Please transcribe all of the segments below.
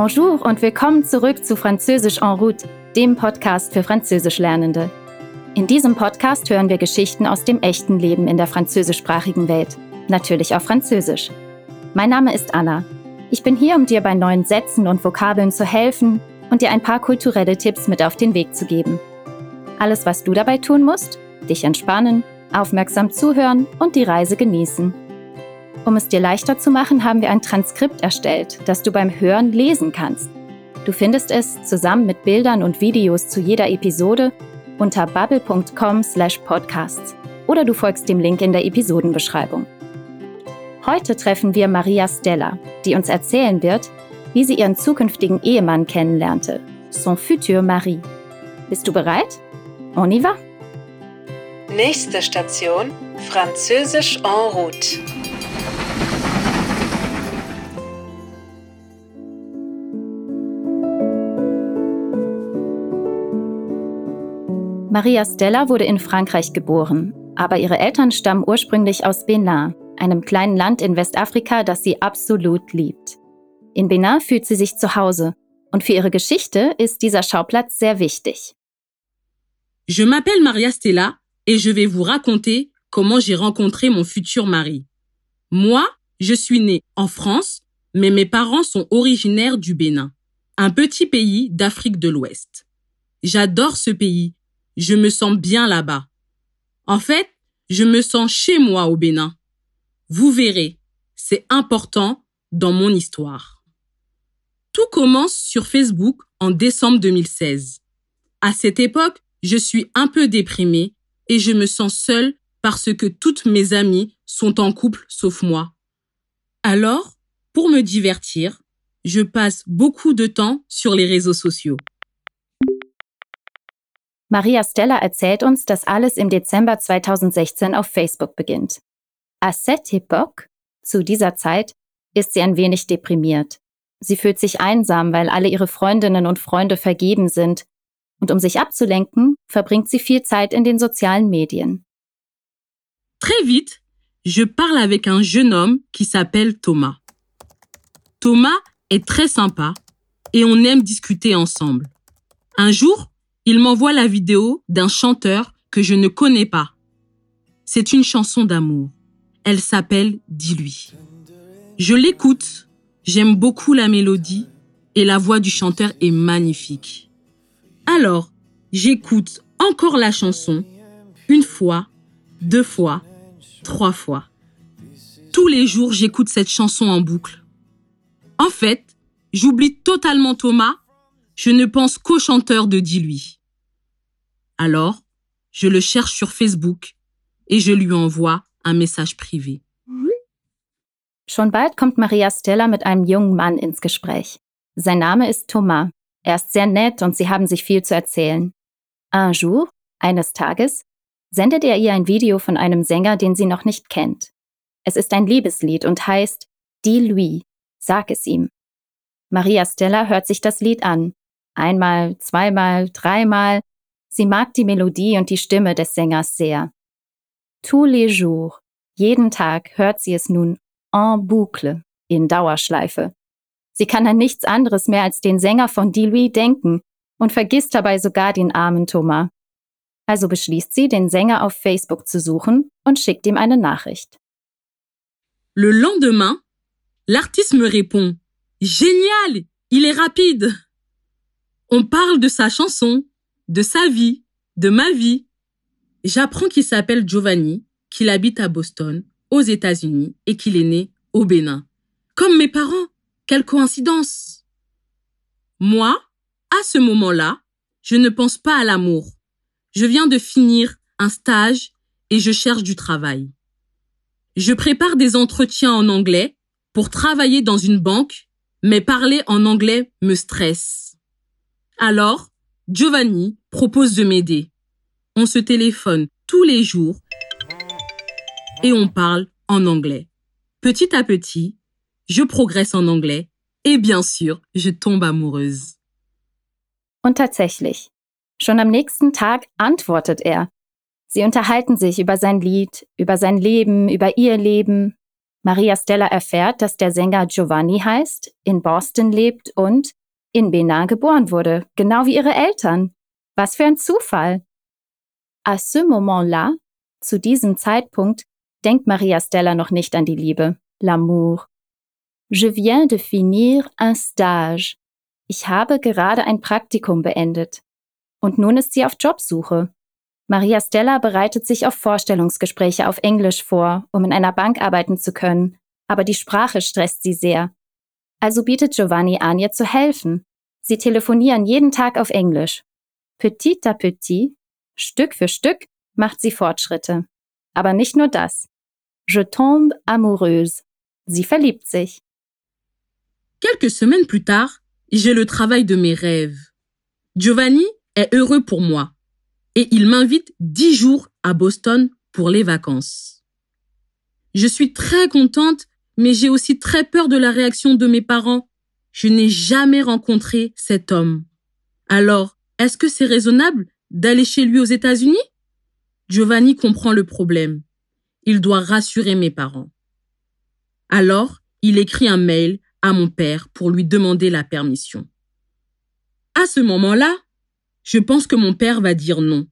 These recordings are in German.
Bonjour und willkommen zurück zu Französisch en route, dem Podcast für Französischlernende. In diesem Podcast hören wir Geschichten aus dem echten Leben in der französischsprachigen Welt, natürlich auf Französisch. Mein Name ist Anna. Ich bin hier, um dir bei neuen Sätzen und Vokabeln zu helfen und dir ein paar kulturelle Tipps mit auf den Weg zu geben. Alles, was du dabei tun musst, dich entspannen, aufmerksam zuhören und die Reise genießen. Um es dir leichter zu machen, haben wir ein Transkript erstellt, das du beim Hören lesen kannst. Du findest es zusammen mit Bildern und Videos zu jeder Episode unter bubble.com/podcasts oder du folgst dem Link in der Episodenbeschreibung. Heute treffen wir Maria Stella, die uns erzählen wird, wie sie ihren zukünftigen Ehemann kennenlernte, son futur mari. Bist du bereit? On y va! Nächste Station: Französisch en route. Maria Stella wurde in Frankreich geboren, aber ihre Eltern stammen ursprünglich aus Benin, einem kleinen Land in Westafrika, das sie absolut liebt. In Benin fühlt sie sich zu Hause und für ihre Geschichte ist dieser Schauplatz sehr wichtig. Je m'appelle Maria Stella et je vais vous raconter comment j'ai rencontré mon futur mari. Moi, je suis née en France, mais mes parents sont originaires du Bénin, un petit pays d'Afrique de l'Ouest. J'adore ce pays je me sens bien là-bas. En fait, je me sens chez moi au Bénin. Vous verrez, c'est important dans mon histoire. Tout commence sur Facebook en décembre 2016. À cette époque, je suis un peu déprimée et je me sens seule parce que toutes mes amies sont en couple sauf moi. Alors, pour me divertir, je passe beaucoup de temps sur les réseaux sociaux. Maria Stella erzählt uns, dass alles im Dezember 2016 auf Facebook beginnt. À cette époque, zu dieser Zeit, ist sie ein wenig deprimiert. Sie fühlt sich einsam, weil alle ihre Freundinnen und Freunde vergeben sind. Und um sich abzulenken, verbringt sie viel Zeit in den sozialen Medien. Très vite, je parle avec un jeune homme qui s'appelle Thomas. Thomas est très sympa et on aime discuter ensemble. Un jour, il m'envoie la vidéo d'un chanteur que je ne connais pas. C'est une chanson d'amour. Elle s'appelle Dis-lui. Je l'écoute, j'aime beaucoup la mélodie et la voix du chanteur est magnifique. Alors, j'écoute encore la chanson, une fois, deux fois, trois fois. Tous les jours, j'écoute cette chanson en boucle. En fait, j'oublie totalement Thomas je ne pense qu'au chanteur de Dis-lui. Alors, je le cherche sur Facebook et je lui envoie un message privé. Schon bald kommt Maria Stella mit einem jungen Mann ins Gespräch. Sein Name ist Thomas. Er ist sehr nett und sie haben sich viel zu erzählen. Un jour, eines Tages, sendet er ihr ein Video von einem Sänger, den sie noch nicht kennt. Es ist ein Liebeslied und heißt Dis-lui, sag es ihm. Maria Stella hört sich das Lied an Einmal, zweimal, dreimal. Sie mag die Melodie und die Stimme des Sängers sehr. Tous les jours, jeden Tag hört sie es nun en boucle, in Dauerschleife. Sie kann an nichts anderes mehr als den Sänger von Diluy denken und vergisst dabei sogar den armen Thomas. Also beschließt sie, den Sänger auf Facebook zu suchen und schickt ihm eine Nachricht. Le lendemain, l'artiste me répond Génial, il est rapide. On parle de sa chanson, de sa vie, de ma vie. J'apprends qu'il s'appelle Giovanni, qu'il habite à Boston, aux États-Unis, et qu'il est né au Bénin. Comme mes parents. Quelle coïncidence. Moi, à ce moment-là, je ne pense pas à l'amour. Je viens de finir un stage et je cherche du travail. Je prépare des entretiens en anglais pour travailler dans une banque, mais parler en anglais me stresse. Alors, Giovanni propose de m'aider. On se téléphone tous les jours et on parle en anglais. Petit à petit, je progresse en anglais et bien sûr, je tombe amoureuse. Und tatsächlich, schon am nächsten Tag antwortet er. Sie unterhalten sich über sein Lied, über sein Leben, über ihr Leben. Maria Stella erfährt, dass der Sänger Giovanni heißt, in Boston lebt und in Benin geboren wurde, genau wie ihre Eltern. Was für ein Zufall. À ce moment-là, zu diesem Zeitpunkt, denkt Maria Stella noch nicht an die Liebe, l'amour. Je viens de finir un stage. Ich habe gerade ein Praktikum beendet. Und nun ist sie auf Jobsuche. Maria Stella bereitet sich auf Vorstellungsgespräche auf Englisch vor, um in einer Bank arbeiten zu können, aber die Sprache stresst sie sehr. Also bietet Giovanni an, ihr zu helfen. Sie telefonieren jeden Tag auf Englisch. Petit à petit, Stück für Stück, macht sie Fortschritte. Aber nicht nur das. Je tombe amoureuse. Sie verliebt sich. Quelques semaines plus tard, j'ai le travail de mes rêves. Giovanni est heureux pour moi et il m'invite dix jours à Boston pour les vacances. Je suis très contente, mais j'ai aussi très peur de la réaction de mes parents. Je n'ai jamais rencontré cet homme. Alors, est-ce que c'est raisonnable d'aller chez lui aux États-Unis? Giovanni comprend le problème. Il doit rassurer mes parents. Alors, il écrit un mail à mon père pour lui demander la permission. À ce moment-là, je pense que mon père va dire non,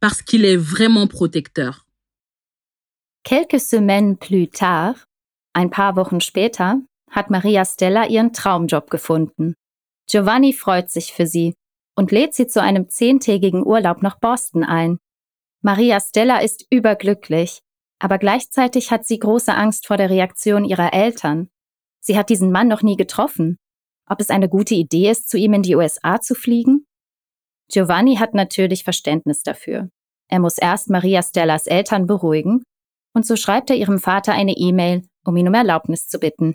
parce qu'il est vraiment protecteur. Quelques semaines plus tard, ein paar Wochen später, hat Maria Stella ihren Traumjob gefunden. Giovanni freut sich für sie und lädt sie zu einem zehntägigen Urlaub nach Boston ein. Maria Stella ist überglücklich, aber gleichzeitig hat sie große Angst vor der Reaktion ihrer Eltern. Sie hat diesen Mann noch nie getroffen. Ob es eine gute Idee ist, zu ihm in die USA zu fliegen? Giovanni hat natürlich Verständnis dafür. Er muss erst Maria Stellas Eltern beruhigen und so schreibt er ihrem Vater eine E-Mail, um ihn um Erlaubnis zu bitten.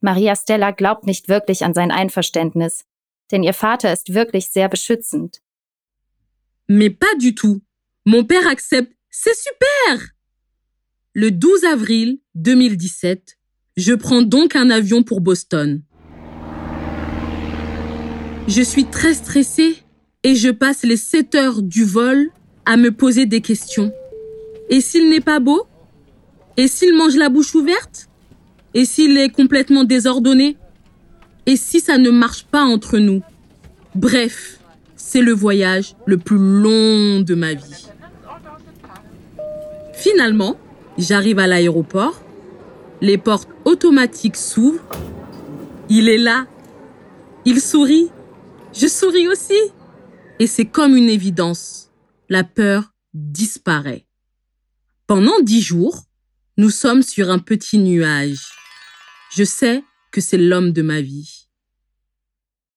Maria Stella glaubt nicht wirklich an sein Einverständnis, denn ihr Vater ist wirklich sehr beschützend. Mais pas du tout. Mon père accepte. C'est super! Le 12 avril 2017, je prends donc un avion pour Boston. Je suis très stressée et je passe les 7 heures du vol à me poser des questions. Et s'il n'est pas beau? Et s'il mange la bouche ouverte? Et s'il est complètement désordonné? Et si ça ne marche pas entre nous? Bref, c'est le voyage le plus long de ma vie. Finalement, j'arrive à l'aéroport, les portes automatiques s'ouvrent, il est là, il sourit, je souris aussi. Et c'est comme une évidence. La peur disparaît. Pendant dix jours, nous sommes sur un petit nuage. Je sais que c'est l'homme de ma vie.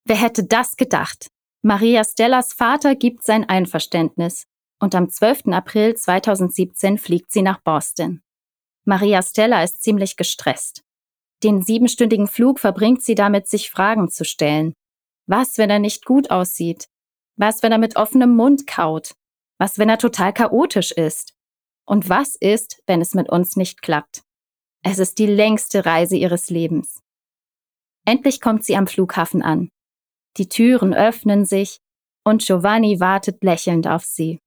Wer hätte das gedacht? Maria Stellas Vater gibt sein Einverständnis und am 12. April 2017 fliegt sie nach Boston. Maria Stella ist ziemlich gestresst. Den siebenstündigen Flug verbringt sie damit, sich Fragen zu stellen. Was, wenn er nicht gut aussieht? Was, wenn er mit offenem Mund kaut? Was, wenn er total chaotisch ist? Und was ist, wenn es mit uns nicht klappt? Es ist die längste Reise ihres Lebens. Endlich kommt sie am Flughafen an. Die Türen öffnen sich und Giovanni wartet lächelnd auf sie.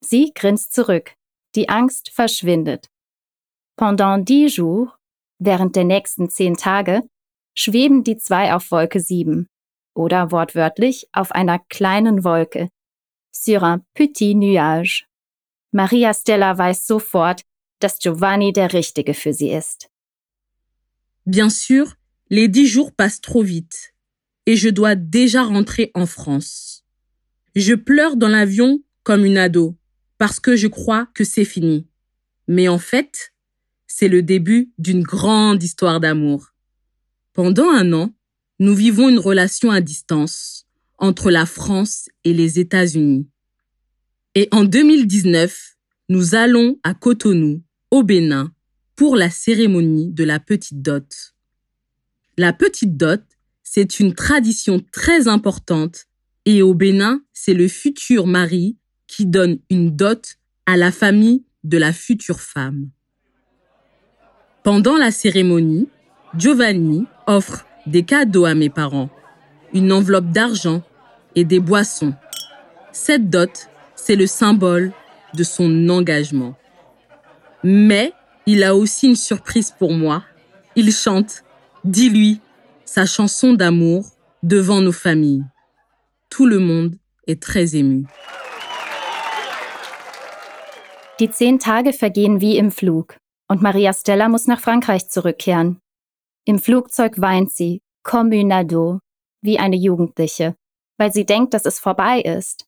Sie grinst zurück. Die Angst verschwindet. Pendant dix jours, während der nächsten zehn Tage, schweben die zwei auf Wolke sieben oder wortwörtlich auf einer kleinen Wolke. Sur un petit nuage. Maria Stella weiß sofort, dass Giovanni der Richtige für sie ist. Bien sûr, les dix jours passent trop vite et je dois déjà rentrer en France. Je pleure dans l'avion comme une ado parce que je crois que c'est fini. Mais en fait, c'est le début d'une grande histoire d'amour. Pendant un an, nous vivons une relation à distance entre la France et les États-Unis. Et en 2019, nous allons à Cotonou, au Bénin, pour la cérémonie de la petite dot. La petite dot, c'est une tradition très importante et au Bénin, c'est le futur mari qui donne une dot à la famille de la future femme. Pendant la cérémonie, Giovanni offre des cadeaux à mes parents, une enveloppe d'argent et des boissons. Cette dot, c'est le symbole de son engagement. Mais Il a aussi une surprise pour moi. Il chante, dis-lui, sa chanson d'amour devant nos familles. Tout le monde est très ému. Die zehn Tage vergehen wie im Flug und Maria Stella muss nach Frankreich zurückkehren. Im Flugzeug weint sie, comme une ado, wie eine Jugendliche, weil sie denkt, dass es vorbei ist.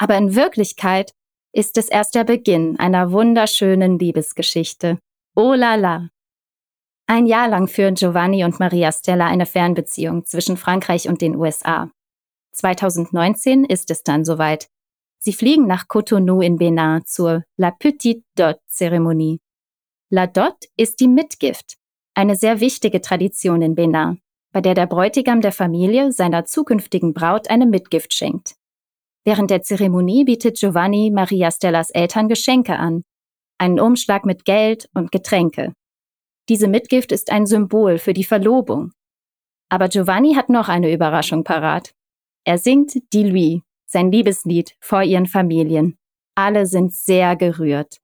Aber in Wirklichkeit ist es erst der Beginn einer wunderschönen Liebesgeschichte. Oh la la! Ein Jahr lang führen Giovanni und Maria Stella eine Fernbeziehung zwischen Frankreich und den USA. 2019 ist es dann soweit. Sie fliegen nach Cotonou in Benin zur La Petite Dot-Zeremonie. La Dot ist die Mitgift, eine sehr wichtige Tradition in Benin, bei der der Bräutigam der Familie seiner zukünftigen Braut eine Mitgift schenkt. Während der Zeremonie bietet Giovanni Maria Stellas Eltern Geschenke an, einen Umschlag mit Geld und Getränke. Diese Mitgift ist ein Symbol für die Verlobung. Aber Giovanni hat noch eine Überraschung parat. Er singt Die Lui, sein Liebeslied, vor ihren Familien. Alle sind sehr gerührt.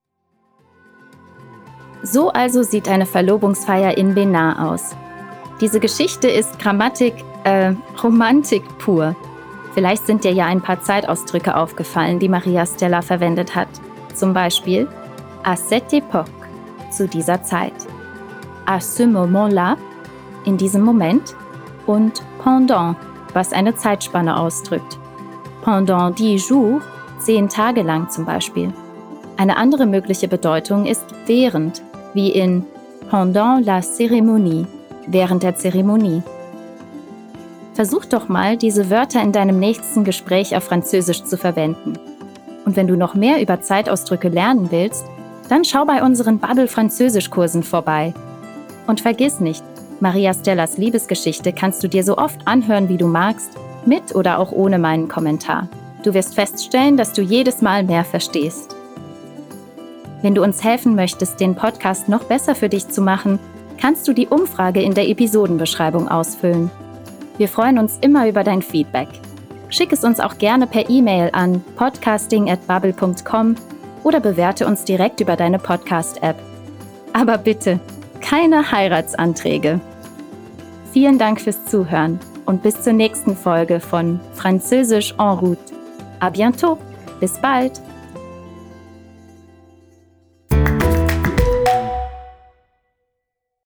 So also sieht eine Verlobungsfeier in Benin aus. Diese Geschichte ist Grammatik, äh, Romantik pur. Vielleicht sind dir ja ein paar Zeitausdrücke aufgefallen, die Maria Stella verwendet hat. Zum Beispiel à cette époque, zu dieser Zeit. À ce moment-là, in diesem Moment. Und pendant, was eine Zeitspanne ausdrückt. Pendant dix jours, zehn Tage lang zum Beispiel. Eine andere mögliche Bedeutung ist während, wie in pendant la cérémonie, während der Zeremonie. Versuch doch mal, diese Wörter in deinem nächsten Gespräch auf Französisch zu verwenden. Und wenn du noch mehr über Zeitausdrücke lernen willst, dann schau bei unseren Bubble Französischkursen vorbei. Und vergiss nicht, Maria Stellas Liebesgeschichte kannst du dir so oft anhören, wie du magst, mit oder auch ohne meinen Kommentar. Du wirst feststellen, dass du jedes Mal mehr verstehst. Wenn du uns helfen möchtest, den Podcast noch besser für dich zu machen, kannst du die Umfrage in der Episodenbeschreibung ausfüllen. Wir freuen uns immer über dein Feedback. Schick es uns auch gerne per E-Mail an podcasting@bubble.com oder bewerte uns direkt über deine Podcast-App. Aber bitte, keine Heiratsanträge. Vielen Dank fürs Zuhören und bis zur nächsten Folge von Französisch en route. A bientôt. Bis bald.